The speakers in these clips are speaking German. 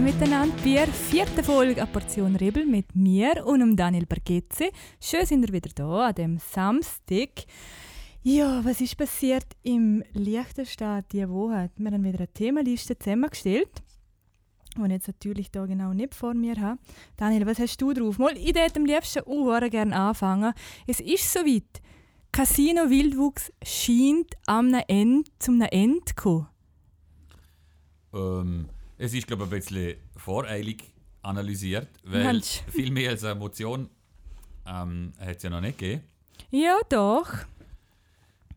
Hallo miteinander bei der vierten Folge «Eine Portion Rebel» mit mir und dem Daniel Bergetze. Schön sind wir wieder da an dem Samstag. Ja, was ist passiert im Liechtenstein diese Woche? Wir haben wieder eine Themenliste zusammengestellt, die ich jetzt natürlich da genau nicht vor mir habe. Daniel, was hast du drauf? Mal, ich würde am liebsten auch gerne anfangen. Es ist soweit. Casino Wildwuchs scheint am Ende zum Ende zu kommen. Ähm, es ist, glaube ich, ein bisschen voreilig analysiert, weil Mensch. viel mehr als eine Motion ähm, hat es ja noch nicht gegeben. Ja, doch.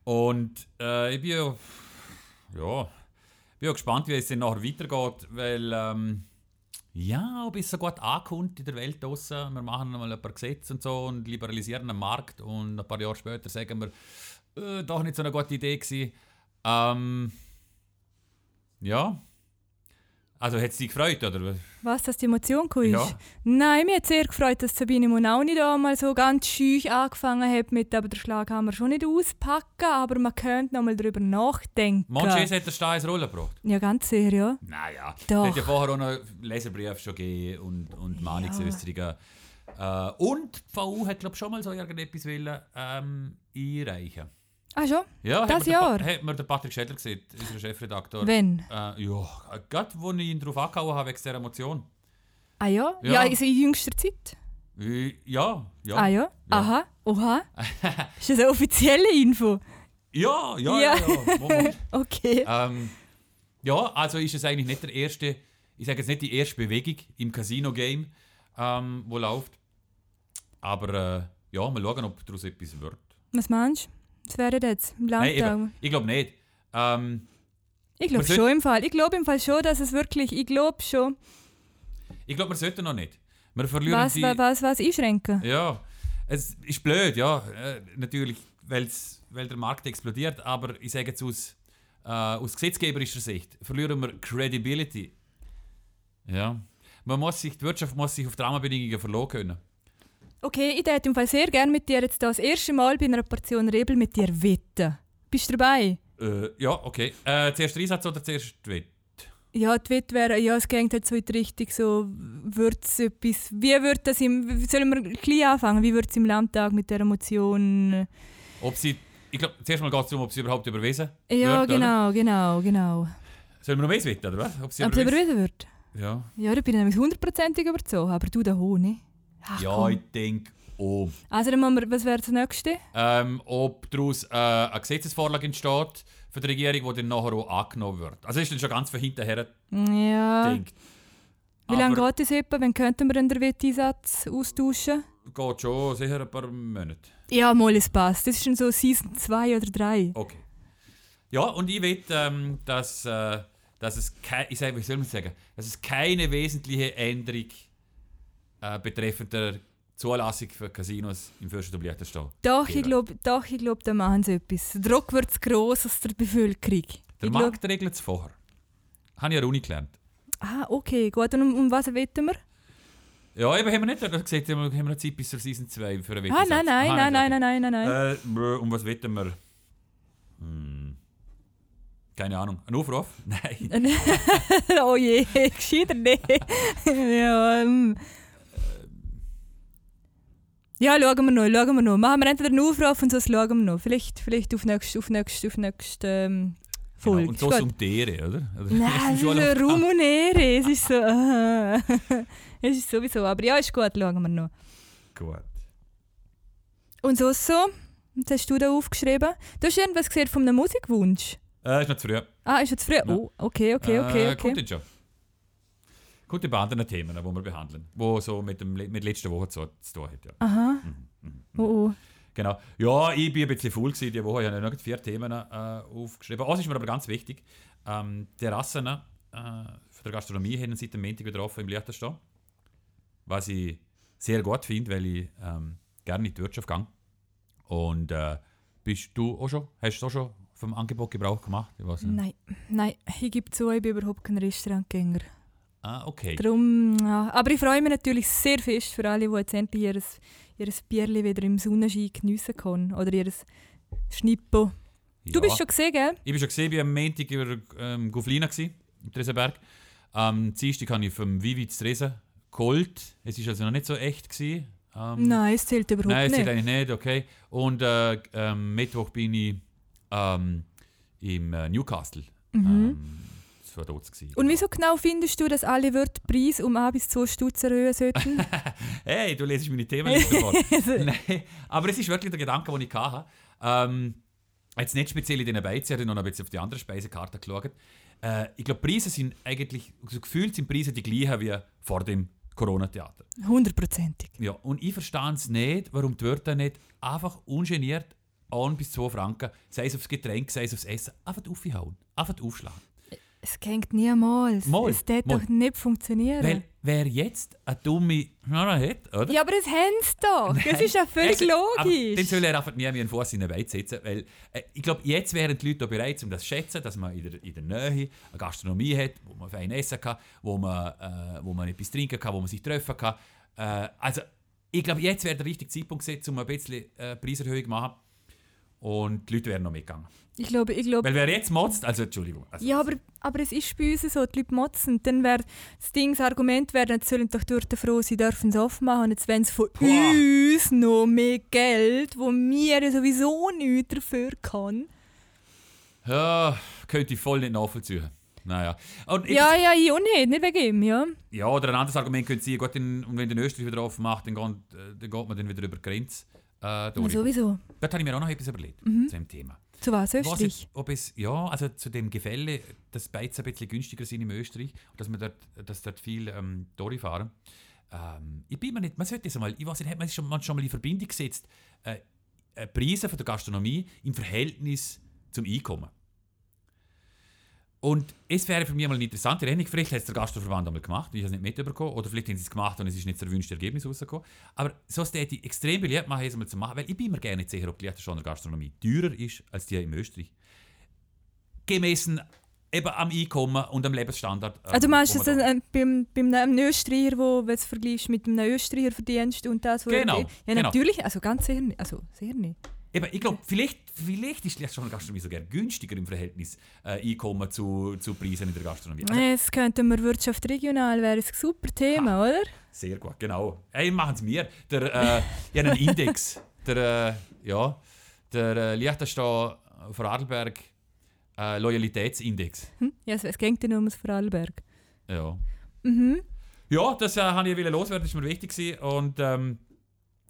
Und äh, ich bin ja, ja, bin ja gespannt, wie es dann nachher weitergeht, weil ähm, ja, ob es so gut ankommt in der Welt draussen. Wir machen mal ein paar Gesetze und so und liberalisieren den Markt und ein paar Jahre später sagen wir, äh, doch nicht so eine gute Idee gewesen. Ähm, ja. Also hat es dich gefreut, oder? Was, dass die Emotion ist? Ja. Nein, mir hat sehr gefreut, dass Sabine Monauni da mal so ganz schüch angefangen hat mit, aber den Schlag haben wir schon nicht auspacken, aber man könnte noch mal darüber nachdenken. Monchis hat der Stein ins Rollen gebracht. Ja, ganz sicher, ja. Naja, Doch. es hat ja vorher auch noch Leserbriefe schon gegeben und, und Mahnungsäußerungen. Äh, und die VU hat, glaube ich, schon mal so irgendetwas wollen, ähm, einreichen. Ah, schon? Ja, Das hat Jahr? Pa- hat mir der Patrick Schädler gesehen, unser Chefredakteur. Wenn? Äh, ja, gerade wo ich ihn darauf angehauen habe, wegen dieser Motion. Ah ja? Ja, Ja. also in jüngster Zeit? Äh, ja, ja. Ah ja? Aha, oha. ist das eine offizielle Info? Ja, ja, Ja. ja. ja. Okay. ähm, ja, also ist es eigentlich nicht der erste, ich sage jetzt nicht die erste Bewegung im Casino-Game, ähm, wo läuft. Aber äh, ja, mal schauen, ob daraus etwas wird. Was meinst du? Was wäre das jetzt im Nein, Landtag? eben, ich glaube nicht. Ähm, ich glaube schon im Fall. Ich glaube im Fall schon, dass es wirklich, ich glaube schon. ich glaube, wir sollten noch nicht. Wir verlieren Was, die... was, was, einschränken? Ja, es ist blöd, ja. Äh, natürlich, weil's, weil der Markt explodiert, aber ich sage jetzt aus, äh, aus gesetzgeberischer Sicht, verlieren wir Credibility. Ja. Man muss sich, die Wirtschaft muss sich auf Rahmenbedingungen verlassen können. Okay, ich würde im Fall sehr gerne mit dir jetzt das erste Mal bei einer Portion Rebel mit dir wetten. Bist du dabei? Äh, ja, okay. Äh, zuerst Einsatz oder zuerst Wett? Ja, die Wette wäre, ja, es geht halt so in die Richtung, so, wird's etwas, wie wird das im, sollen wir gleich anfangen, wie wird es im Landtag mit dieser Motion? Ob sie, ich glaube, zuerst mal geht es darum, ob sie überhaupt überwiesen Ja, wird, oder? genau, genau, genau. Sollen wir noch mehr wetten, oder was? Ob sie Ob es überwiesen wird? Ja, Ja, da bin ich nämlich hundertprozentig überzogen, aber du da hoch, nicht? Ach, ja komm. ich denke auch. Also dann wir, was wäre das nächste? ähm, ob daraus äh, eine Gesetzesvorlage entsteht für die Regierung, die dann nachher auch angenommen wird. Also ist dann schon ganz von hinten her Ja. denkt. Wie lange geht das etwa? Wann könnten wir den Wetteinsatz austauschen? geht schon sicher ein paar Monate. Ja, mal, es passt. Das ist schon so Season 2 oder 3. Okay. Ja, und ich will, ähm, dass, äh, dass es ich sag, wie soll man sagen, dass es keine wesentliche Änderung äh, betreffend der Zulassung für Casinos im Fürstentum Liechtenstein. Doch, ich glaube, doch, ich glaub, da machen sie etwas. Der Druck wird zu gross aus der Bevölkerung. Der ich glaub, Markt regelt es vorher. Habe ich der Uni gelernt. ah, okay, gut. Und um, um was wetten wir? Ja, eben haben wir nicht gesagt, haben wir noch Zeit bis zur Season 2 für einen Ah, Wetteinsatz. nein, nein, Ah, nein, nein, okay. nein, nein, nein, nein. Äh, um was wetten wir? Hm. Keine Ahnung. Ein Aufruf? Nein. oh je, gescheiter nicht. ja, ähm. Ja, schauen wir noch, schauen wir noch. Machen wir entweder einen Aufruf und sonst schauen wir noch. Vielleicht, vielleicht auf nächste, auf nächste, auf nächste ähm, Folge. Genau. Und so gut. zum Tiere, oder? oder? Nein, es ist auf- Ruhm und Ehre. Es ist so. ah. es ist sowieso. Aber ja, ist gut, schauen wir noch. Gut. Und so, so. Was hast du da aufgeschrieben? Du hast irgendwas gesehen von einem Musikwunsch. Äh, ist noch zu früh. Ah, ist jetzt früh? Oh, okay, okay, okay. Äh, kommt okay. jetzt schon. Kommt bei anderen Themen, die wir behandeln, die so mit, dem, mit letzter Woche zu, zu tun hat. Ja. Aha. Mhm, Oh, oh. Genau. Ja, ich bin ein bisschen faul gewesen diese Woche. Ich habe noch vier Themen äh, aufgeschrieben. Was ist mir aber ganz wichtig. Ähm, Terrassen äh, für die Gastronomie haben seit dem Montag wieder offen im Liechtenstein. Was ich sehr gut finde, weil ich ähm, gerne in die Wirtschaft gehe. Und äh, bist du auch schon, hast du auch schon vom Angebot Gebrauch gemacht? Nein, nein, ich gebe zu, ich bin überhaupt kein Restaurantgänger. Ah, okay. Darum, ja. Aber ich freue mich natürlich sehr fest für alle, die jetzt endlich ihr, ihr Bierli wieder im Sonnenschein geniessen können. Oder ihr Schnippo. Du Ja. bist schon gesehen, gell? Ich war schon gesehen, ich war am Montag über ähm, Guflina, gewesen, im Tresenberg. Am Dienstag habe ich vom Vivi zu Tresen geholt. Es war also noch nicht so echt. Gewesen. Ähm, Nein, es zählt überhaupt Nein, es nicht. zählt eigentlich nicht, okay. Und äh, ähm, Mittwoch bin ich ähm, im äh, Newcastle. Ähm, dort. Gewesen. Und wieso genau findest du, dass alle Wörter Preis um 1 bis 2 Stutz erhöhen sollten? Hey, du lesest meine Themenliste vor. Nein, aber es ist wirklich der Gedanke, den ich hatte. Ähm, jetzt nicht speziell in diesen Beizen, ich habe noch ein bisschen auf die andere Speisekarte geschaut. Äh, ich glaube, Preise sind eigentlich, so gefühlt sind Preise die gleichen wie vor dem Corona-Theater. Hundertprozentig. Ja, und ich verstehe es nicht, warum die Wörter nicht einfach ungeniert 1 bis 2 Franken, sei es aufs Getränk, sei es aufs Essen, einfach aufhauen, einfach aufschlagen. Es geht niemals. Mal, es wird doch nicht funktionieren. Weil wer jetzt eine dumme Schnurre hat, oder? ja, aber das haben sie doch. Das ist ja völlig Also, logisch. Dann soll er einfach nie wie ein Fuß in den Beiz setzen. Weil, äh, ich glaube, jetzt wären die Leute bereit, um das zu schätzen, dass man in der, in der Nähe eine Gastronomie hat, wo man fein essen kann, wo man, äh, wo man etwas trinken kann, wo man sich treffen kann. Äh, also, ich glaube, jetzt wäre der richtige Zeitpunkt gesetzt, um ein bisschen äh, Preiserhöhung zu machen. Und die Leute wären noch mitgegangen. Ich glaube, ich glaube. Weil wer jetzt motzt, also Entschuldigung. Also, Ja, aber, aber es ist bei uns so, die Leute motzen. Dann wäre das Ding, das Argument wäre, jetzt sollen doch dort froh, sie dürfen es aufmachen. Und jetzt wollen sie von Boah. uns noch mehr Geld, wo wir sowieso nichts dafür können. ja, könnte ich voll nicht nachvollziehen. Naja. Und Ja, ja, ich auch nicht, nicht wegen ihm, ja. Ja, oder ein anderes Argument könnte sein, in, und wenn der Österreich wieder offen macht, dann geht, äh, dann geht man dann wieder über die Grenze. Äh, durch. sowieso. Dort habe ich mir auch noch etwas überlegt zu dem Thema. Zu was, Was Österreich? jetzt, ob es, ja, also zu dem Gefälle, dass Beizen ein bisschen günstiger sind im Österreich und dass, man dort, dass dort viel ähm, Tori fahren. Ähm, ich bin mir nicht, man sollte das einmal, ich weiß nicht, hat man schon, man schon mal in Verbindung gesetzt, äh, äh, Preise von der Gastronomie im Verhältnis zum Einkommen. Und es wäre für mich mal eine interessante Rechnung. Vielleicht hat es der Gastroverband einmal gemacht, ich habe es nicht mitbekommen. Oder vielleicht haben sie es gemacht und es ist nicht das erwünschte Ergebnis rausgekommen. Aber so hätte ich extrem beliebt machen, es mal zu machen, weil ich bin mir gerne nicht sicher, ob die Liechtensteiner Gastronomie teurer ist als die in Österreich. Gemessen eben am Einkommen und am Lebensstandard. ähm, du meinst, wo dass man da- äh, beim, beim einem Österreicher, wo wenn du es vergleichst mit einem Österreicher verdienst und das, wo Genau, Ja, genau. natürlich, also ganz sicher nicht. Also sehr nicht. Eben, ich glaube, vielleicht, vielleicht ist die Liechtensteiner Gastronomie sogar günstiger im Verhältnis äh, Einkommen zu, zu Preisen in der Gastronomie. Also, Jetzt könnten wir Wirtschaft regional, wäre ein super Thema, oder? Sehr gut, genau. Hey, machen es mir. Der, äh, ich habe einen Index. Der, äh, ja, der äh, Liechtenstein Vorarlberg äh, Loyalitätsindex. Hm? Ja, es, es geht ja nur ums Vorarlberg. Ja. Mhm. Ja, das äh, habe ich loswerden, das war mir wichtig. Und ähm,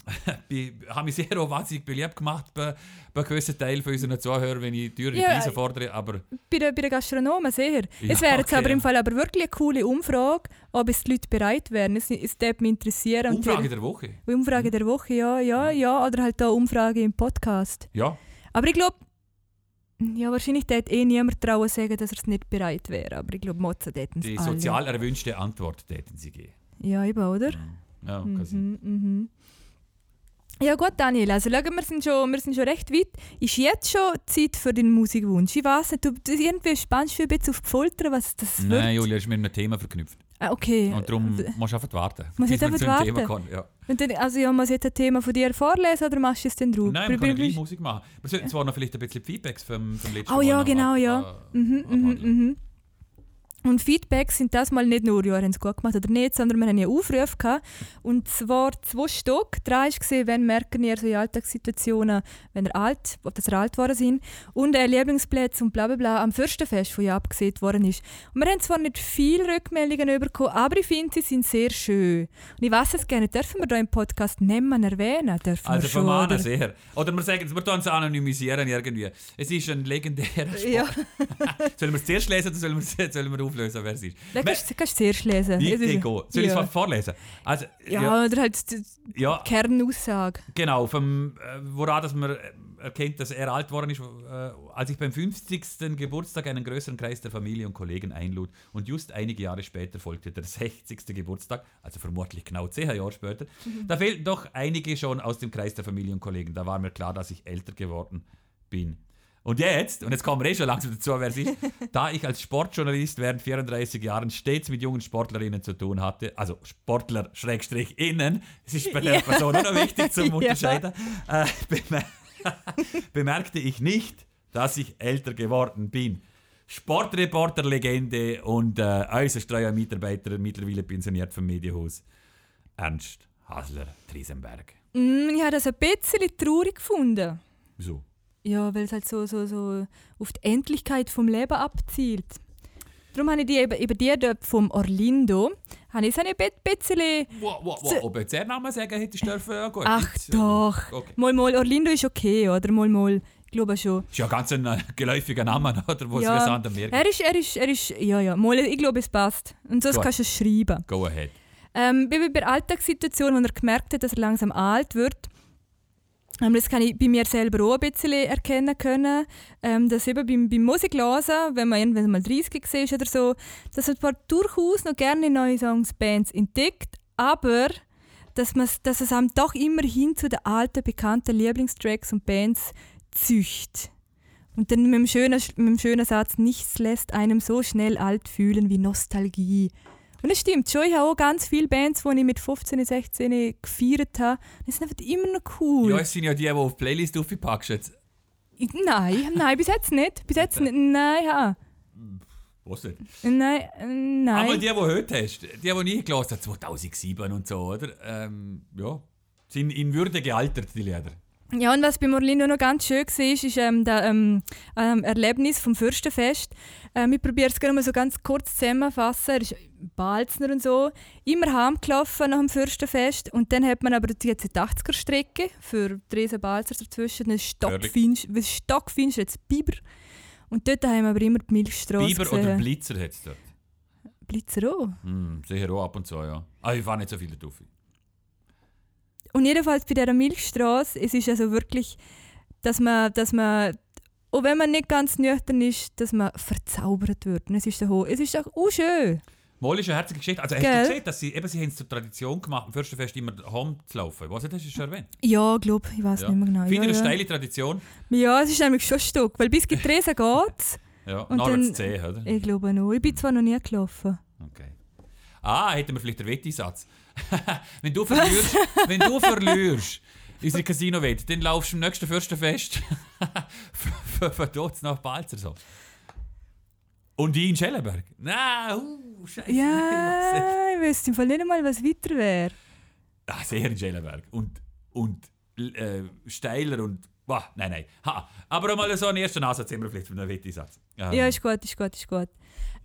ich habe mich sehr auch wahnsinnig beliebt gemacht bei, bei gewissen Teilen von unseren Zuhörern, wenn ich teure Ja, Preise fordere. Aber Bei, den, bei den Gastronomen sehr. Ja, es wäre jetzt okay, aber im ja. Fall aber wirklich eine coole Umfrage, ob es die Leute bereit wären. Es, es würde mich interessieren. Umfrage der Woche. Umfrage der Woche, ja, ja, ja. Oder halt da Umfrage im Podcast. Ja, Aber ich glaube, ja, wahrscheinlich hätte eh niemand trauen sagen, dass er es nicht bereit wäre. Aber ich glaube, Motzen hätten es die alle. sozial erwünschte Antwort täten sie geben. Ja, eben, oder? Ja, kann sein. Mhm, mhm. Ja gut, Daniel, also schauen, wir sind, schon, wir sind schon recht weit. Ist jetzt schon Zeit für deinen Musikwunsch? Ich weiß nicht, du, irgendwie spannst du ein bisschen auf die Folter, was das wird. Nein, Julia, ist mit einem Thema verknüpft. Ah, okay. Und darum musst du einfach warten. Muss zu einfach dem Thema warten? kommen. Ja. Und dann, also ja, muss ich jetzt ein Thema von dir vorlesen oder machst du es dann drauf? Nein, wir können gleich Musik machen. Wir sollten zwar noch vielleicht ein bisschen Feedbacks vom, vom letzten Oh ja, genau, ja. äh, Mhm, mhm, mhm. Und Feedbacks sind das mal nicht nur, ja, haben es gut gemacht oder nicht, sondern wir haben ja Aufrufe gehabt. Und zwar zwei Stück. Drei ist gesehen, wenn merken ihr so in Alltagssituationen, wenn ihr alt, ob das ihr alt geworden sind. Und äh, Lieblingsplätze und bla bla bla am Fürstenfest, wo ja abgesehen worden ist. Und wir haben zwar nicht viele Rückmeldungen bekommen, aber ich finde, sie sind sehr schön. Und ich weiß es gerne, dürfen wir da im Podcast Namen erwähnen? Dürfen Also wir schon, von oder? sehr. Oder wir sagen, wir tun es anonymisieren irgendwie. Es ist ein legendärer Sport. Ja, Sollen wir es zuerst lesen oder sollen wir, sollen wir auflösen, wer es ist? dann kannst du kannst du zuerst lesen. Ich, ich gehe. Soll ich es ja. mal vorlesen? Also, Ja, ja, oder halt die ja, Kernaussage. genau. Vom, äh, woran dass man äh, erkennt, dass er alt worden ist, äh, als ich beim 50. Geburtstag einen größeren Kreis der Familie und Kollegen einlud. Und just einige Jahre später folgte der 60. Geburtstag, also vermutlich genau 10 Jahre später. Da fehlten doch einige schon aus dem Kreis der Familie und Kollegen. Da war mir klar, dass ich älter geworden bin. Und jetzt, und jetzt kommen wir eh schon langsam dazu, wer es ist, da ich als Sportjournalist während 34 Jahren stets mit jungen Sportlerinnen zu tun hatte, also Sportler Schrägstrich innen, es ist bei der Ja. Person auch noch wichtig zum Ja. Unterscheiden, äh, bemer bemerkte ich nicht, dass ich älter geworden bin. Sportreporter-Legende und äh, äußerst treuer Mitarbeiter, mittlerweile pensioniert vom Medienhaus, Ernst Hasler Triesenberg. Mm, ich habe das ein bisschen traurig gefunden. Wieso? Ja, weil es halt so, so, so auf die Endlichkeit vom Leben abzielt. Darum habe ich die eben, eben die dort vom Orlindo, habe ich so ein bisschen... Wow, wow, wow. Ob jetzt der Name sagen hättest dürfen, ja gut. Ach Jetzt, doch. Okay. Mal, mal, Orlindo ist okay, oder? Mal, mal, ich glaube schon. Ist ja ganz ein äh, geläufiger Name, oder? Wo Ja. es Meer gibt. Er ist, er ist, er ist, ja, ja, mal, ich glaube, es passt. Und sonst Gut. kannst du es schreiben. Go ahead. Ähm, bei bei der Alltagssituation, wo er gemerkt hat, dass er langsam alt wird, das kann ich bei mir selber auch ein bisschen erkennen können, ähm, dass eben beim, beim Musiklesen, wenn man irgendwann mal 30 war oder so, dass man durchaus noch gerne neue Songs, Bands entdeckt, aber dass, dass es einem doch immer hin zu den alten, bekannten Lieblingstracks und Bands zücht. Und dann mit dem, schönen, mit dem schönen Satz, nichts lässt einem so schnell alt fühlen wie Nostalgie. Und es stimmt schon, ich habe auch ganz viele Bands, die ich mit 15, 16 gefeiert habe. Das sind einfach immer noch cool. Ja, es sind ja die, die auf Playlist. Ich- Nein, nein, bis jetzt nicht. Bis jetzt nicht. Nein, ja. Was denn? Nein, äh, nein. Aber die, die du heute hast, die, die nie gelassen hast, 2007 und so, oder? Ähm, ja, sind in Würde gealtert, die Lieder. Ja, und was bei Orlando noch ganz schön war, ist, ähm, das ähm, ähm, Erlebnis vom Fürstenfest. Ähm, ich probiere es gerne mal so ganz kurz zusammenfassen. Er ist Balzner und so. Immer heimgelaufen nach dem Fürstenfest. Und dann hat man aber die 80er-Strecke für Dresden Balzer dazwischen. Dann stockfinst, was stockfinst jetzt Biber. Und dort haben wir aber immer die Milchstraße Biber gesehen. oder Blitzer hat es dort. Blitzer auch. Hm, sicher auch ab und zu, ja. Aber ich fahre nicht so viel drauf. Und jedenfalls bei dieser Milchstraße, es ist also wirklich, dass man, dass man, auch wenn man nicht ganz nüchtern ist, dass man verzaubert wird. Und es ist so, es ist doch auch schön. Mal ist eine herzige Geschichte. Also hast Gell? du gesehen, dass sie, eben, sie haben es zur Tradition gemacht, am Fürstenfest immer heim zu laufen. Was hast du schon erwähnt? Ja, ich glaube, ich weiß Ja. nicht mehr genau. Finde Ja, eine ja. steile Tradition. ja, es ist nämlich schon ein Stück, weil bis Getresen geht Ja, Und dann- zu 10, oder? Ich glaube noch. Ich bin zwar noch nie gelaufen. Okay. Ah, hätten wir vielleicht den Wetteisatz. wenn du verlierst, wenn du verlierst, unsere Casino-Wette, dann laufst du am nächsten Fürstenfest für, für dort nach Balzer so. Und ich in Schellenberg. Nein, uh, scheiße. Ja, ich wüsste im Fall nicht einmal, was weiter wäre. Ah, sehr in Schellenberg. Und, und äh, steiler und. Boah, nein, nein. Ha, aber mal so einen ersten Ansatz wir vielleicht für einen Wetteisatz. Ähm, Ja, ist gut, ist gut, ist gut.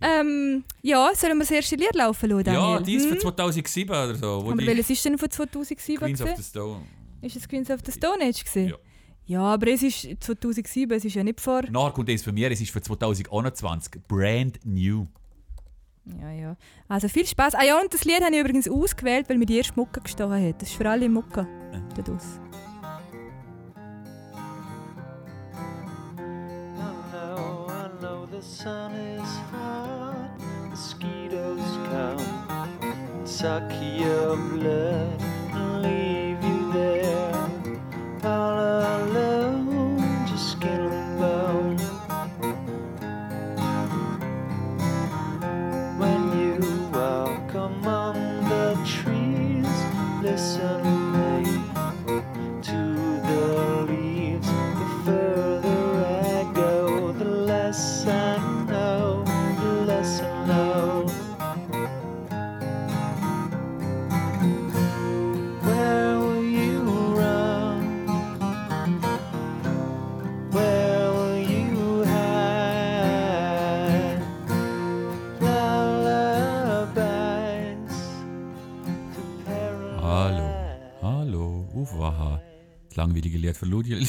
Ähm, ja, sollen wir das erste Lied laufen lassen, Daniel? ja, die ist für Hm? 2007 oder so. Wo Aber welches ist denn von 2007? Queens of gewesen? the Stone. Ist es Queens of the Stone Age? Gewesen? Ja. Ja, aber es ist 2007, es ist ja nicht vor. Nachher kommt eins von mir, es ist für 2021. Brand new. Ja, ja. Also viel Spaß. Ah ja, und das Lied habe ich übrigens ausgewählt, weil mir die erste Mucke gestochen hat. Das ist für alle Mucke. Da the sun is hot. Mosquitoes come, suck your blood,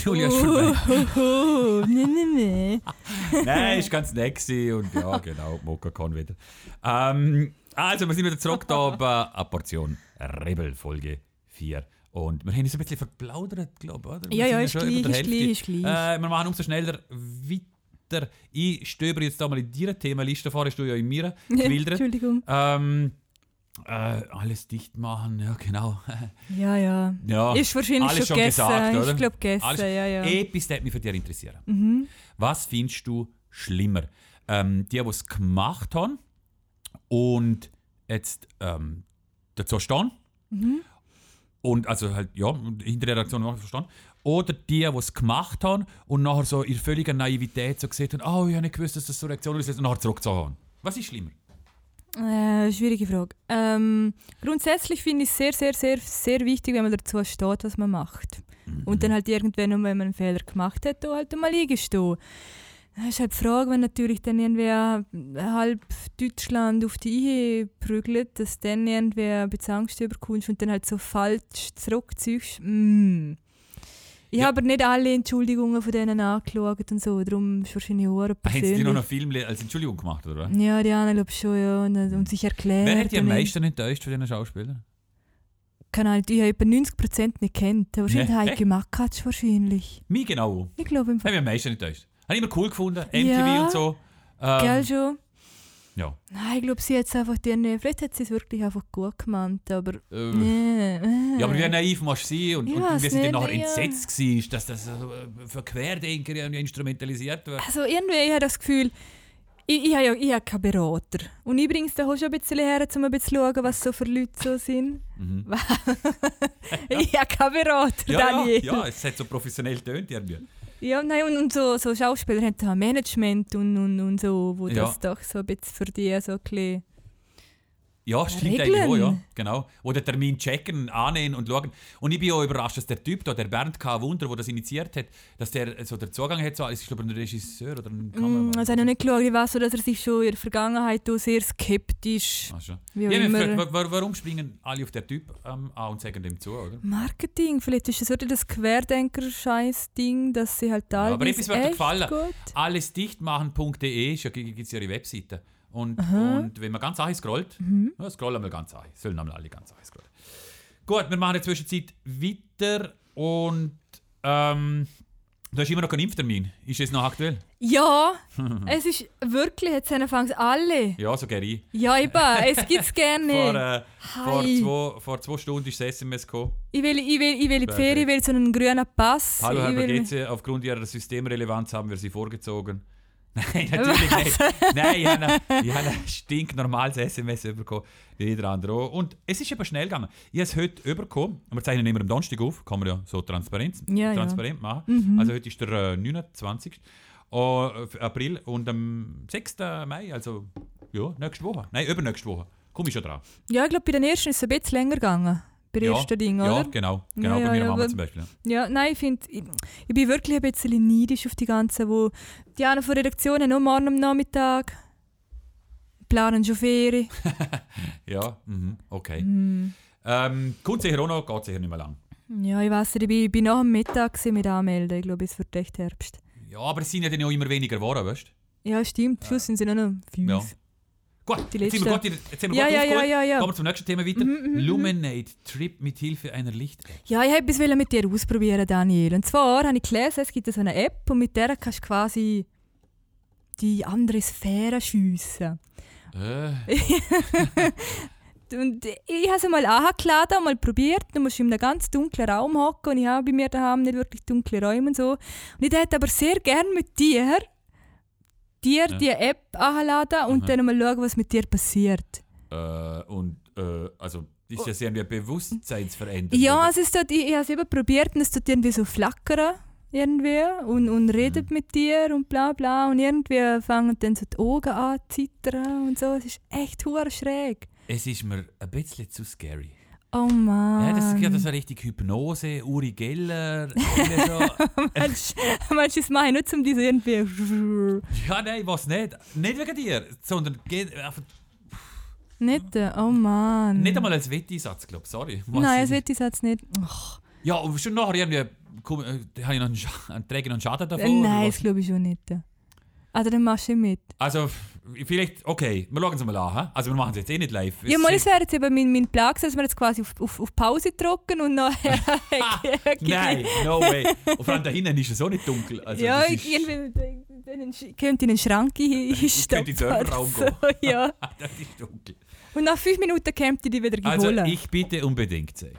Julia, ist vorbei. Oh, nee, nee, nee. Nein, ist ganz nett gewesen und ja, genau, Mokka kann wieder. Ähm, also, wir sind wieder zurück da bei einer Portion Rebel, Folge 4. Und wir haben uns ein bisschen verplaudert, glaube ich, Ja, ja, ist gleich, ist gleich, ist gleich. Äh, wir machen umso schneller weiter. Ich stöber jetzt da mal in deiner Themenliste vor, hast du ja in mir gewildert. Entschuldigung. ähm, äh, alles dicht machen, ja, genau. Ja, ja. ja, Ist wahrscheinlich schon schon gegessen. gesagt, oder? Ich glaube, gegessen, ja, ja. Etwas würde mich für dich interessieren. Mhm. Was findest du schlimmer? Ähm, die, die es gemacht haben und jetzt ähm, dazu stehen Mhm. und also halt, ja, hinter der Reaktion noch verstanden oder die, die es gemacht haben und nachher so in völliger Naivität so gesehen haben, oh, ich habe nicht gewusst, dass das so Reaktionen ist und nachher zurückgezogen haben? Was ist schlimmer? Äh, schwierige Frage. Ähm, grundsätzlich finde ich es sehr, sehr, sehr, sehr wichtig, wenn man dazu steht, was man macht. Und dann halt irgendwann, wenn man einen Fehler gemacht hat, da halt mal eingestehen. Das ist halt die Frage, wenn natürlich dann irgendwer halb Deutschland auf die prügelt, dass dann irgendwer Angst überkommst und dann halt so falsch zurückziehst. Mm. Ich Ja. habe aber nicht alle Entschuldigungen von denen angeschaut und so, darum ist wahrscheinlich auch Haben sie noch persönlich. einen Film als Entschuldigung gemacht, oder? Ja, die anderen glaube ich schon, ja. Und, und sich erklärt. Wer hat dich am meisten enttäuscht von diesen Schauspielern? Keine Ahnung, ich habe etwa 90% nicht kennt. Wahrscheinlich Nee, Heike? Makatsch wahrscheinlich. Mich genau. Ich glaube im Haben Fall. wir am meisten enttäuscht. Habe ich immer cool gefunden. MTV Ja. und so. Ähm, Gell schon? Ja. Nein, ich glaube, sie hat es einfach die, vielleicht hat sie es wirklich einfach gut gemeint, aber Äh, nee. äh. Ja, aber wie naiv musst du sein und, und wie sie dann nicht, nachher ja. entsetzt war, dass das äh, für Querdenker irgendwie instrumentalisiert wird. Also irgendwie, ich habe das Gefühl, ich, ich habe ja ich habe keinen Berater. Und es da auch schon ein bisschen her, um ein bisschen zu schauen, was so für Leute so sind. Mhm. ich habe keinen Berater, Ja, ja, Daniel. ja, es hat so professionell tönt irgendwie. Ja, nein, und, und so, so Schauspieler haben da Management und, und, und so, wo Ja. das doch so ein bisschen für die so ein bisschen... Ja, stimmt Regeln. eigentlich auch, ja. Genau. Oder Termin checken, annehmen und schauen. Und ich bin auch überrascht, dass der Typ da, der Bernd K. Wunder, der das initiiert hat, dass der so der Zugang hat, so, es ist glaube ich ein Regisseur oder ein Mm, Kameramann. also ich habe noch nicht geschaut, ich weiß so, dass er sich schon in der Vergangenheit sehr skeptisch... Ach schon. Wie mich immer. gefragt, wa- wa- warum springen alle auf den Typ ähm, an und sagen dem zu, oder? Marketing, vielleicht ist es wirklich das Querdenker-Scheiß-Ding, dass sie halt da aber etwas wird dir gefallen. Allesdichtmachen.de ist ja, gibt es ihre Webseite. Und, und wenn man ganz an scrollt, Mhm. ja, scrollen wir ganz an. Sollen einmal alle ganz an scrollen. Gut, wir machen in der Zwischenzeit weiter und ähm, du hast immer noch keinen Impftermin. Ist es noch aktuell? Ja, es ist wirklich, jetzt anfangs alle. Ja, so gerne ich. Ja, eben, es gibt es gerne Vor, äh, vor, zwei, vor zwei Stunden ist das SMS gekommen. Ich will, ich will, ich will in die. Ferien, ich will so einen grünen Pass. Hallo Herr Bergetze, aufgrund Ihrer Systemrelevanz haben wir Sie vorgezogen. Nein, natürlich nicht. Nein, ich habe ein, ich habe ein stinknormales SMS bekommen, wie jeder andere auch. Und es ist aber schnell gegangen. Ich habe es heute bekommen. Wir zeichnen immer am Donnerstag auf, kann man ja so transparent, Ja, ja. transparent machen. Also heute ist der äh, 29. Oh, äh, April und am 6. Mai, also ja, nächste Woche. Nein, übernächste Woche. Komme ich schon dran. Ja, ich glaube, bei den ersten ist es ein bisschen länger gegangen. Bei ja, ersten Dingen, Ja, oder? genau. genau Ja, bei meiner Mama aber- zum Beispiel. Ja, nein, ich finde, ich, ich bin wirklich ein bisschen neidisch auf die ganzen, wo die einen von der Redaktion haben noch morgen am Nachmittag, planen schon Ferien. Ja, mhm, okay. Hm. Ähm, kommt sicher auch noch, geht sicher nicht mehr lang. Ja, ich weiß nicht, ich bin, ich bin nach dem Mittag mit anmelden. Ich glaube, es wird echt Herbst. Ja, aber es sind ja dann auch immer weniger geworden, weißt du? Ja, stimmt. Schluss sind sie noch noch fünf. Ja. Gut, Die jetzt sind wir gut, jetzt sind wir Ja, gut ja, ja, ja, ja. Kommen wir zum nächsten Thema weiter. Mhm, mhm, Luminate Trip mit Hilfe einer Licht-App. Ja, ich wollte etwas mit dir ausprobieren, Daniel. Und zwar habe ich gelesen, es gibt so eine App und mit der kannst du quasi die andere Sphäre schiessen. Äh, Und ich habe es mal angeladen, mal probiert. Du musst in einem ganz dunklen Raum hocken und ich habe bei mir daheim nicht wirklich dunkle Räume und so. Und ich hätte aber sehr gerne mit dir dir Ja. die App anladen und Aha. dann mal schauen, was mit dir passiert. äh, und, äh, also, das ist ja sehr eine Bewusstseinsveränderung. Ja, oder? es tut, ich, ich habe es eben probiert und es tut irgendwie so flackern irgendwie und, und redet Mhm. mit dir und bla bla und irgendwie fangen dann so die Augen an zu zittern und so. Es ist echt schräg. Es ist mir ein bisschen zu scary. Oh Mann. Ja, das ist ja so richtig Hypnose, Uri Geller. so. Meinst meinst du, das mache ich nicht, um diese irgendwie... ja, nein, was nicht. Nicht wegen dir, sondern Nicht, äh, oh Mann. nicht einmal als Wetteinsatz, glaube ich. Sorry. Was Nein, das ich jetzt nicht. Ach, Ja, und schon nachher irgendwie, komm, äh, habe ich noch einen, einen, träge ich noch einen Schaden davon? äh, nein, das glaube ich schon nicht. Also dann machst du mit. Also, vielleicht, okay, wir schauen es mal an. hä? Also, wir machen es jetzt eh nicht live. Ja, mal, es wäre jetzt eben mein, mein Plan, dass wir jetzt quasi auf, auf, auf Pause drücken und nachher... Nein, no way. Und vor allem da hinten ist es auch nicht dunkel. Also, ja, ist, irgendwie dann könnte in den Schrank einstopfen. könnte in den Serverraum so, ja. das ist dunkel. Und nach fünf Minuten kommt die wieder Also, geholt. ich bitte unbedingt Zeit.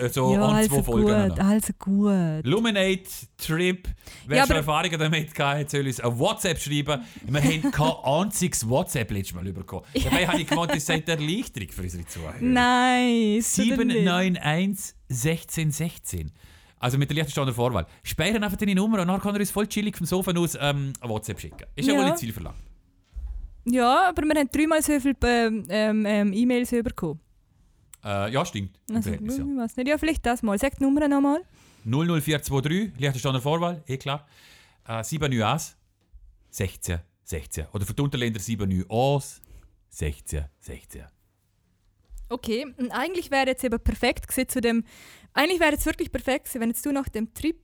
Äh, So ja, an also zwei Folgen. gut, also gut. Luminate Trip. Wer Ja, schon Erfahrungen damit gehabt hat, soll uns eine WhatsApp schreiben. Wir haben kein einziges WhatsApp letztes Mal bekommen. Dabei habe ich gemeint, das sei der Erleichterung für unsere Zuhörer. Nicht? 791 1616. Also mit der Liechtensteiner Vorwahl. Speichern einfach deine Nummer und dann kann er uns voll chillig vom Sofa aus ähm, ein WhatsApp schicken. Ist ja, Ja. wohl nicht Ziel verlangt. Ja, aber wir haben dreimal so viele ähm, ähm, E-Mails bekommen. Äh, ja, stimmt. Im Also, Verhältnis, ja. weiß nicht. Ja, vielleicht das mal. Sag die Nummer nochmal. 00423, Liechtensteiner Vorwahl, eh klar. Äh, 791 16 16. Oder für die Unterländer 791 16 16. Okay, und eigentlich wäre jetzt eben perfekt gewesen zu dem. Eigentlich wäre jetzt wirklich perfekt gewesen, wenn jetzt du nach dem Trip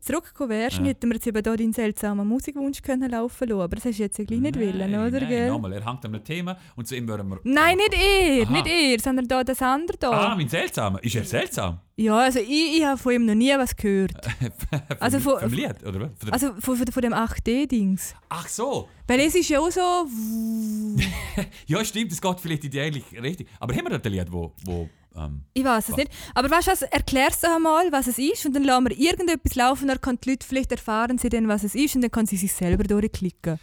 zurückgekommen wärst, Ja. hätten wir jetzt eben da deinen seltsamen Musikwunsch können laufen lassen. Aber das hast du jetzt nicht wollen, oder? Nein, gell? nochmal, er hängt an einem Thema und zu ihm würden wir... Nein, nicht er, Aha. nicht er, sondern da das andere da. Ah, mein Seltsamer. Ist er seltsam? Ja, also ich, ich habe von ihm noch nie was gehört. Also vom, von- vom Lied, oder? Von Also von, von, von dem 8D-Dings. Ach so. Weil es ist ja auch so. Ja, stimmt, es geht vielleicht in die ähnliche Richtung. Aber haben wir dort ein Lied, wo... wo ähm, Ich weiß es nicht. Aber weißt du was, erklär's doch einmal, was es ist und dann lassen wir irgendetwas laufen, dann können die Leute vielleicht erfahren sie dann, was es ist und dann können sie sich selber durchklicken.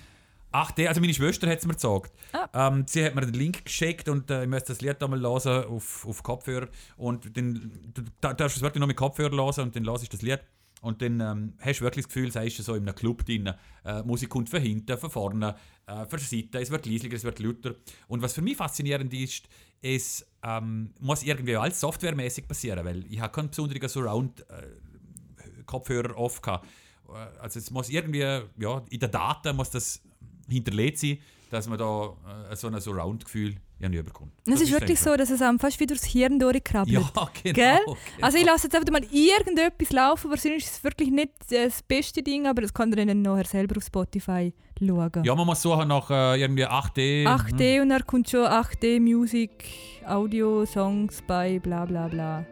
Ach, der, also meine Schwester hat es mir gesagt. Ah. Ähm, sie hat mir den Link geschickt und äh, ich müsste das Lied einmal hören auf, auf Kopfhörer. Und dann du da- darfst du es wirklich nur mit Kopfhörer hören und dann hörst du das Lied. Und dann ähm, hast du wirklich das Gefühl, sei du so in einem Club drin. Äh, Musik kommt von hinten, von vorne, äh, von der Seite, es wird leisiger, es wird lauter. Und was für mich faszinierend ist, es ähm, muss irgendwie alles softwaremäßig passieren, weil ich habe keinen besonderen Surround-Kopfhörer off gehabt. Äh, Also es muss irgendwie, ja, in der Daten muss das hinterlegt sein, dass man da äh, so ein Surround-Gefühl ja nicht überkommt. Es ist wirklich so, dass es einem fast wie durchs Hirn durchkrabbelt. Ja, genau. Genau. Also ich lasse jetzt einfach mal irgendetwas laufen, wahrscheinlich ist es wirklich nicht das beste Ding, aber das kann ihr dann nachher selber auf Spotify schauen. ja, man muss suchen nach äh, irgendwie 8D. 8D und dann kommt schon 8D Musik, Audio, Songs bei bla bla bla.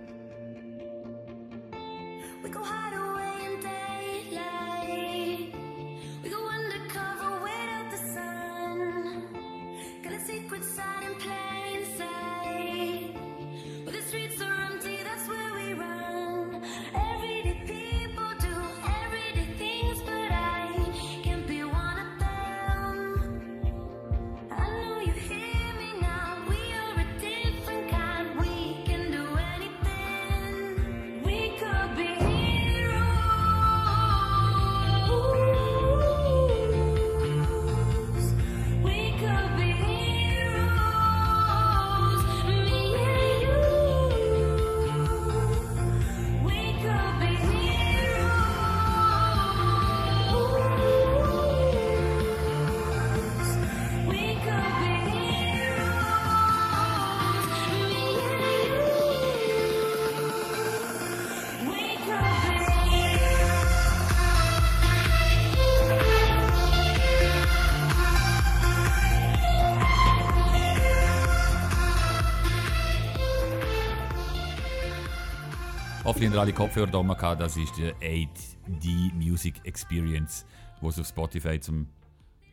Ihr alle Kopfhörer da gehabt. Das ist die 8D Music Experience, die es auf Spotify zum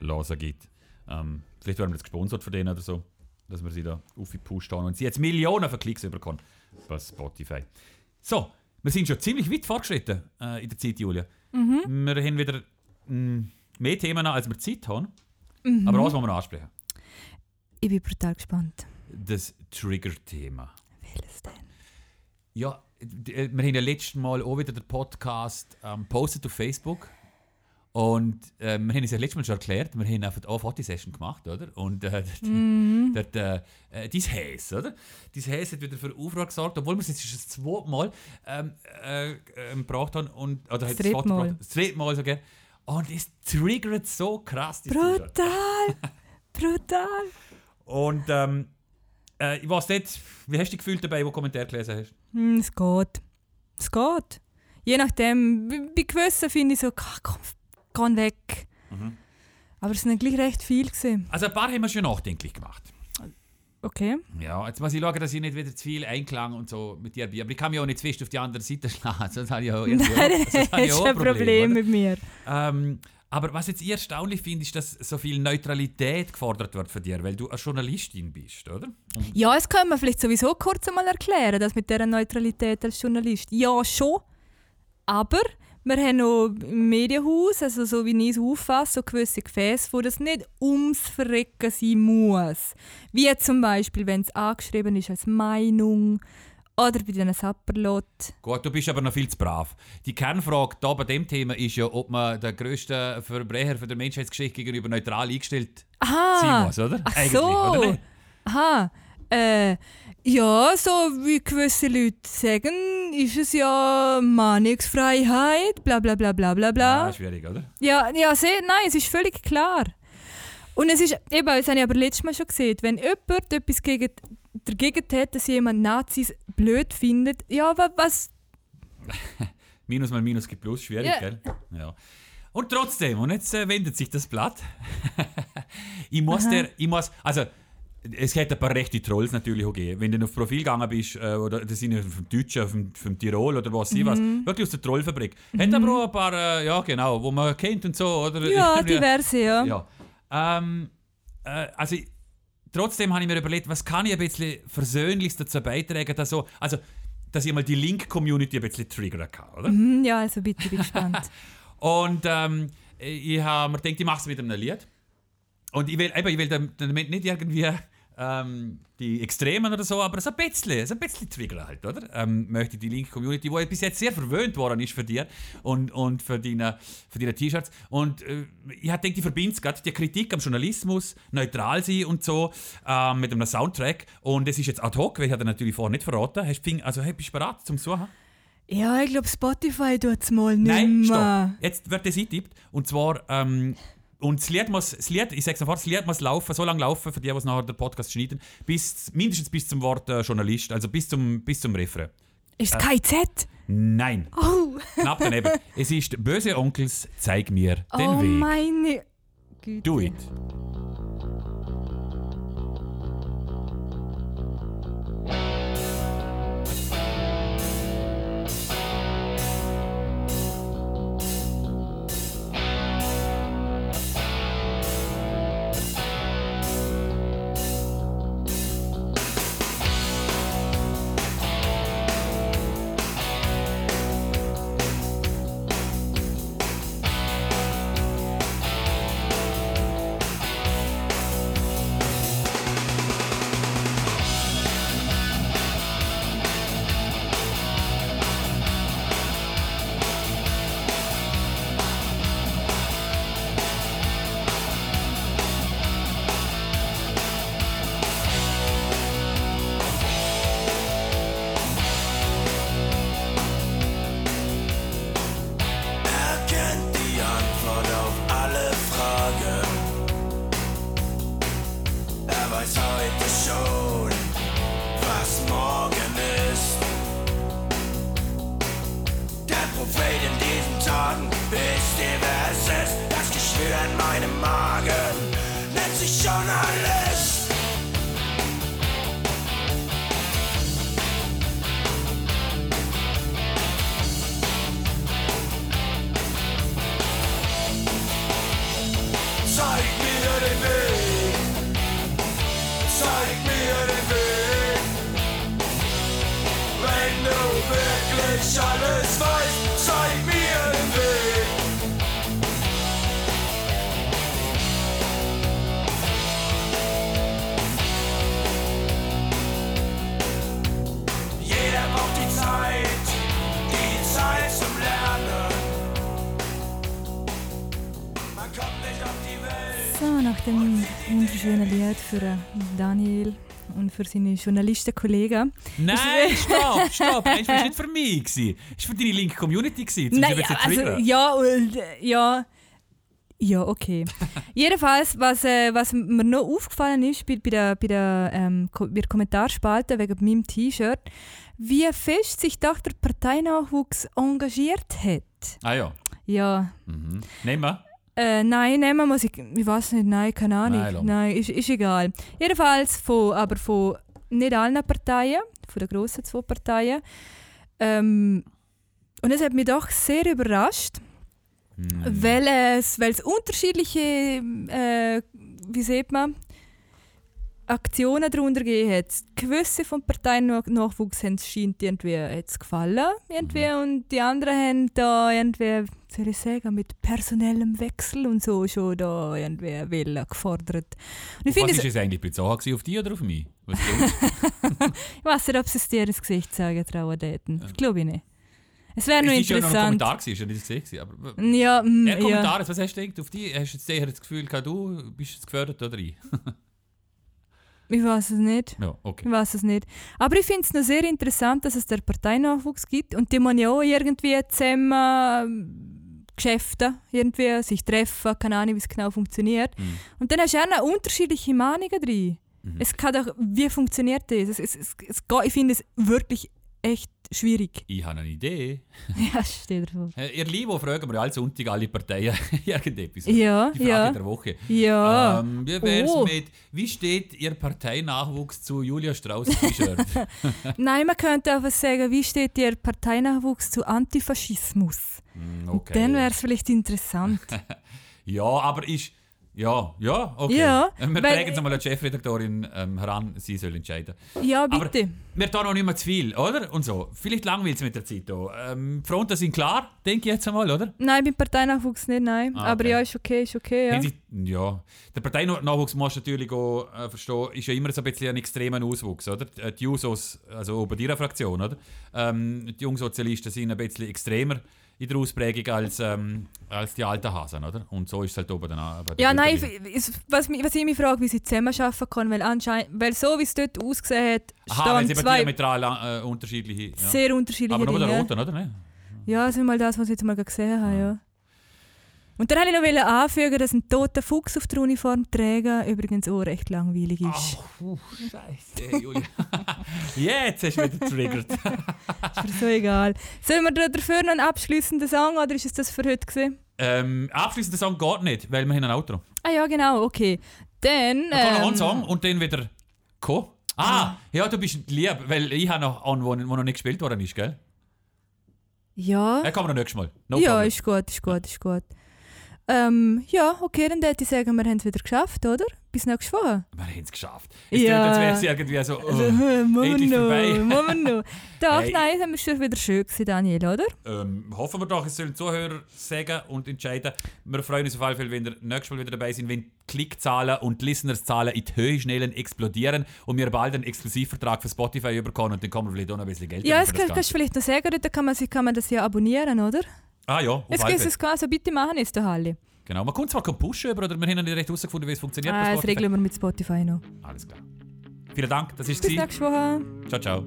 Hören gibt. Ähm, vielleicht werden wir jetzt gesponsert von denen oder so, dass wir sie da aufgepusht haben und sie jetzt Millionen von Klicks bekommen bei Spotify. So, wir sind schon ziemlich weit fortgeschritten äh, in der Zeit, Julia. Wir haben wieder mh, mehr Themen, als wir Zeit haben. Aber was wollen wir noch ansprechen? Ich bin brutal gespannt. Das Trigger-Thema. Welches denn? Ja, wir haben ja letztes Mal auch wieder den Podcast ähm, postet auf Facebook. Und äh, wir haben es ja letztes Mal schon erklärt, wir haben einfach auch eine Fotosession gemacht, oder? Und äh, dort, äh, äh, dein Häs, oder? Dein Häs hat wieder für Aufruhr gesorgt, obwohl wir es jetzt schon das zweite Mal ähm, äh, ähm, gebracht haben. Und, oder Das dritte Mal. gebracht. Das dritte Mal sogar. Und es triggert so krass. Brutal! brutal! Und ähm, äh, ich weiß nicht, wie hast du dich gefühlt dabei, wo du Kommentare gelesen hast? Hm, es geht. Es geht. Je nachdem, bei- gewissen finde ich so, «Ah, komm, geh weg. Mhm. Aber es sind gleich recht viel. Gewesen. Also ein paar haben wir schon nachdenklich gemacht. Okay. Ja, jetzt muss ich schauen, dass ich nicht wieder zu viel Einklang und so mit dir bin. Aber ich kann mich auch nicht fest auf die andere Seite schlagen. Sonst habe ich auch Nein, sonst das habe ich ist auch ein Problem oder? mit mir. Ähm, aber was jetzt ich erstaunlich finde, ist, dass so viel Neutralität gefordert wird von dir, weil du eine Journalistin bist, oder? Und Ja, es können wir vielleicht sowieso kurz einmal erklären, das mit dieser Neutralität als Journalist. Ja, schon. Aber wir haben noch im Medienhaus, also so wie ich es auffasse, so gewisse Gefäße, wo das nicht ums Verrecken sein muss. Wie zum Beispiel, wenn es angeschrieben ist als Meinung oder bei diesen Sapperlot. Gut, du bist aber noch viel zu brav. Die Kernfrage da bei dem Thema ist ja, ob man den grössten Verbrecher für der Menschheitsgeschichte gegenüber neutral eingestellt sein Aha! muss, oder? Ach Eigentlich, so! oder nicht? Aha! Äh, ja, so wie gewisse Leute sagen, ist es ja Meinungsfreiheit, bla bla bla bla bla bla. Ah, schwierig, oder? Ja, ja sehr, nein, es ist völlig klar. Und es ist, eben, das habe ich aber letztes Mal schon gesehen, wenn jemand etwas gegen, dagegen hat, dass jemand Nazis blöd findet, ja, wa- was, Minus mal Minus gibt Plus, schwierig, Ja. gell? Ja. Und trotzdem, und jetzt äh, wendet sich das Blatt. ich muss der, ich muss, also es hätte ein paar rechte Trolls natürlich auch gegeben. Wenn du auf Profil gegangen bist, äh, oder das sind ja vom Deutschen, vom, vom Tirol oder was sie was, wirklich aus der Trollfabrik. Hätte aber auch ein paar, äh, ja genau, wo man kennt und so, oder? ja, diverse, ja. ja. Ähm, äh, also ich- trotzdem habe ich mir überlegt, was kann ich ein bisschen Versöhnliches dazu beitragen, dass so, also dass ich mal die Link-Community ein bisschen triggern kann, oder? Hm, ja, also bitte, bin gespannt. Und ähm, ich habe mir gedacht, ich mache es mit einem Lied. Und ich will, eben, ich will dam- damit nicht irgendwie ähm, die Extremen oder so, aber so ein bisschen, so ein bisschen triggern halt, oder? Ähm, möchte die linke Community, die bis jetzt sehr verwöhnt worden ist für dir und, und für deine, für deine T-Shirts. Und äh, ich habe gedacht, ich verbinde es gerade, die Kritik am Journalismus, neutral sein und so, ähm, mit einem Soundtrack. Und es ist jetzt ad hoc, weil ich hatte natürlich vorher nicht verraten. Hast, du also, hey, bist du bereit zum Suchen? ja, ich glaube, Spotify tut es mal nicht Nein, mehr. stopp. Jetzt wird das eingetippt. Und zwar, ähm, und das Lied muss, das Lied, ich sag's sofort, das Lied muss laufen, so lange laufen, für die, die nachher den Podcast schneiden, bis, mindestens bis zum Wort äh, Journalist, also bis zum, bis zum Refrain. Ist es KZ? Nein, Oh, knapp daneben. es ist Böse Onkels, zeig mir den oh Weg. meine Güte. Do it. Ist? Das Geschwür in meinem Magen nennt sich Journalist. Nach dem wunderschönen Lied für äh, Daniel und für seine Journalistenkollegen. Nein, stopp, stopp. Das war nicht für mich. gewesen. Das war für deine linke Community. gewesen, Nein, zu also, ja, und, äh, ja. Ja, okay. Jedenfalls, was, äh, was mir noch aufgefallen ist bei, bei, der, bei, der, ähm, bei der Kommentarspalte wegen meinem T-Shirt, wie fest sich doch der Parteinachwuchs engagiert hat. Ah ja. Ja, Mhm. Nehmen wir. Äh, nein, nehmen muss ich. Ich weiß nicht, nein, keine Ahnung. Nein, Nein, ist, ist egal. Jedenfalls von, aber von nicht allen Parteien, von den grossen zwei Parteien. Ähm, und es hat mich doch sehr überrascht, Mhm. weil, es, weil es unterschiedliche, äh, wie sieht man, Aktionen darunter gegeben hat. Gewisse vom Parteiennachwuchs haben es scheint irgendwie hat's gefallen irgendwie, Mhm. und die anderen haben da irgendwie, wie soll ich sagen, mit personellem Wechsel und so schon da irgendwie wollen, gefordert. Und ich Was finde ist es, eigentlich bezogen auf dich oder auf mich? Was ich weiß nicht, ob sie es dir ins Gesicht sagen trauen täten. Das glaube ich nicht. Es wäre nur Es war ja noch ein interessant. Kommentar, gewesen, ist ja nicht gesehen. Aber Ja, mm, der ja. Kommentar, was hast du gedacht? Auf die hast du jetzt eher das Gefühl gehabt, du bist jetzt gefördert oder ich? ich weiß es nicht. Ja, okay. Ich weiß es nicht. Aber ich finde es noch sehr interessant, dass es der Parteinachwuchs gibt und die man ja auch irgendwie zusammen ähm, Geschäfte irgendwie sich treffen, keine Ahnung, wie es genau funktioniert. Mhm. Und dann hast du auch noch unterschiedliche Meinungen drin. Mhm. Es kann doch, wie funktioniert das? Es, es, es, es, ich finde es wirklich echt schwierig. Ich habe eine Idee. Ja, stell dir vor. Äh, Ihr Lieben, fragen wir alle Sonntag alle Parteien irgendetwas. Ja, Die Frage ja. der Woche. Ja. Ähm, wie wär's Oh. mit, wie steht Ihr Parteinachwuchs zu Julia Strauss T-Shirt? Nein, man könnte einfach sagen, wie steht Ihr Parteinachwuchs zu Antifaschismus? Hm, Und okay. dann wäre es vielleicht interessant. Ja, aber ist. Ja, ja, okay. Ja, Äh, wir es einmal an die Chefredaktorin ähm, heran, sie soll entscheiden. Ja, Aber bitte. wir tun noch nicht mehr zu viel, oder? Und so. Vielleicht langweilt es mit der Zeit hier. Ähm, die Fronten sind klar, denke ich jetzt einmal, oder? Nein, beim Parteinachwuchs nicht, nein. Ah, Aber okay. ja, ist okay, ist okay. Ja. Hinsicht- ja. Der Parteinachwuchs musst du natürlich auch äh, verstehen, ist ja immer so ein bisschen ein extremer Auswuchs, oder? Die Jusos, also auch bei deiner Fraktion, oder? Ähm, die Jungsozialisten sind ein bisschen extremer in der Ausprägung als, ähm, als die alten Hasen, oder? Und so ist es halt oben dann auch Ja, nein, ich- was, was ich mich frage, wie sie zusammenarbeiten können, weil anscheinend, weil so wie es dort ausgesehen hat, Aha, weil sie stehen zwei diametral äh, unterschiedliche... Ja. sehr unterschiedliche Aber nur der roten, oder? Ne? Ja, das ist mal das, was ich jetzt mal gesehen habe, ja. Und dann wollte ich noch anfügen, dass ein toter Fuchs auf der Uniform tragen übrigens auch recht langweilig ist. Puh, Scheiße, Julia. Jetzt hast du wieder getriggert. Ist mir so egal. Sollen wir da dafür noch einen abschließenden Song oder ist es das für heute gewesen? ähm, abschließender Song geht nicht, weil wir haben ein Outro. Ah ja, genau, okay. Dann... Dann kommt noch ähm, ein Song und dann wieder Co. Ah, ja, du bist lieb, weil ich habe noch einen, wo, wo noch nicht gespielt worden ist, gell? Ja. Er kommt noch nächstes Mal. No ja, problem. ist gut, ist gut, ist gut. Ähm, ja, okay, dann würde ich sagen, wir haben es wieder geschafft, oder? Bis nächste Woche. Wir haben es geschafft. Es Ja. ja. als wäre es irgendwie so... Oh, Machen endlich vorbei. noch, machen wir noch. Doch, Hey. nein, das war schon wieder schön, gewesen, Daniel, oder? ähm, hoffen wir doch, es sollen Zuhörer sagen und entscheiden. Wir freuen uns auf jeden Fall, wenn ihr nächstes Mal wieder dabei sind, wenn die Klickzahlen und die Listenerszahlen in die Höhe schnell explodieren und wir bald einen Exklusivvertrag für Spotify bekommen und dann kommen wir vielleicht auch noch ein bisschen Geld Ja, das das kann, kannst du vielleicht noch sagen, dort kann man, sich- kann man das ja abonnieren, oder? Ah ja, auf Jetzt geht es quasi, bitte machen es doch alle. Genau, man kommt zwar keinen Push über, oder wir haben nicht recht herausgefunden, wie es funktioniert Ah, das regeln wir mit Spotify noch. Alles klar. Vielen Dank, das war Bis nächste Woche. Ciao, ciao.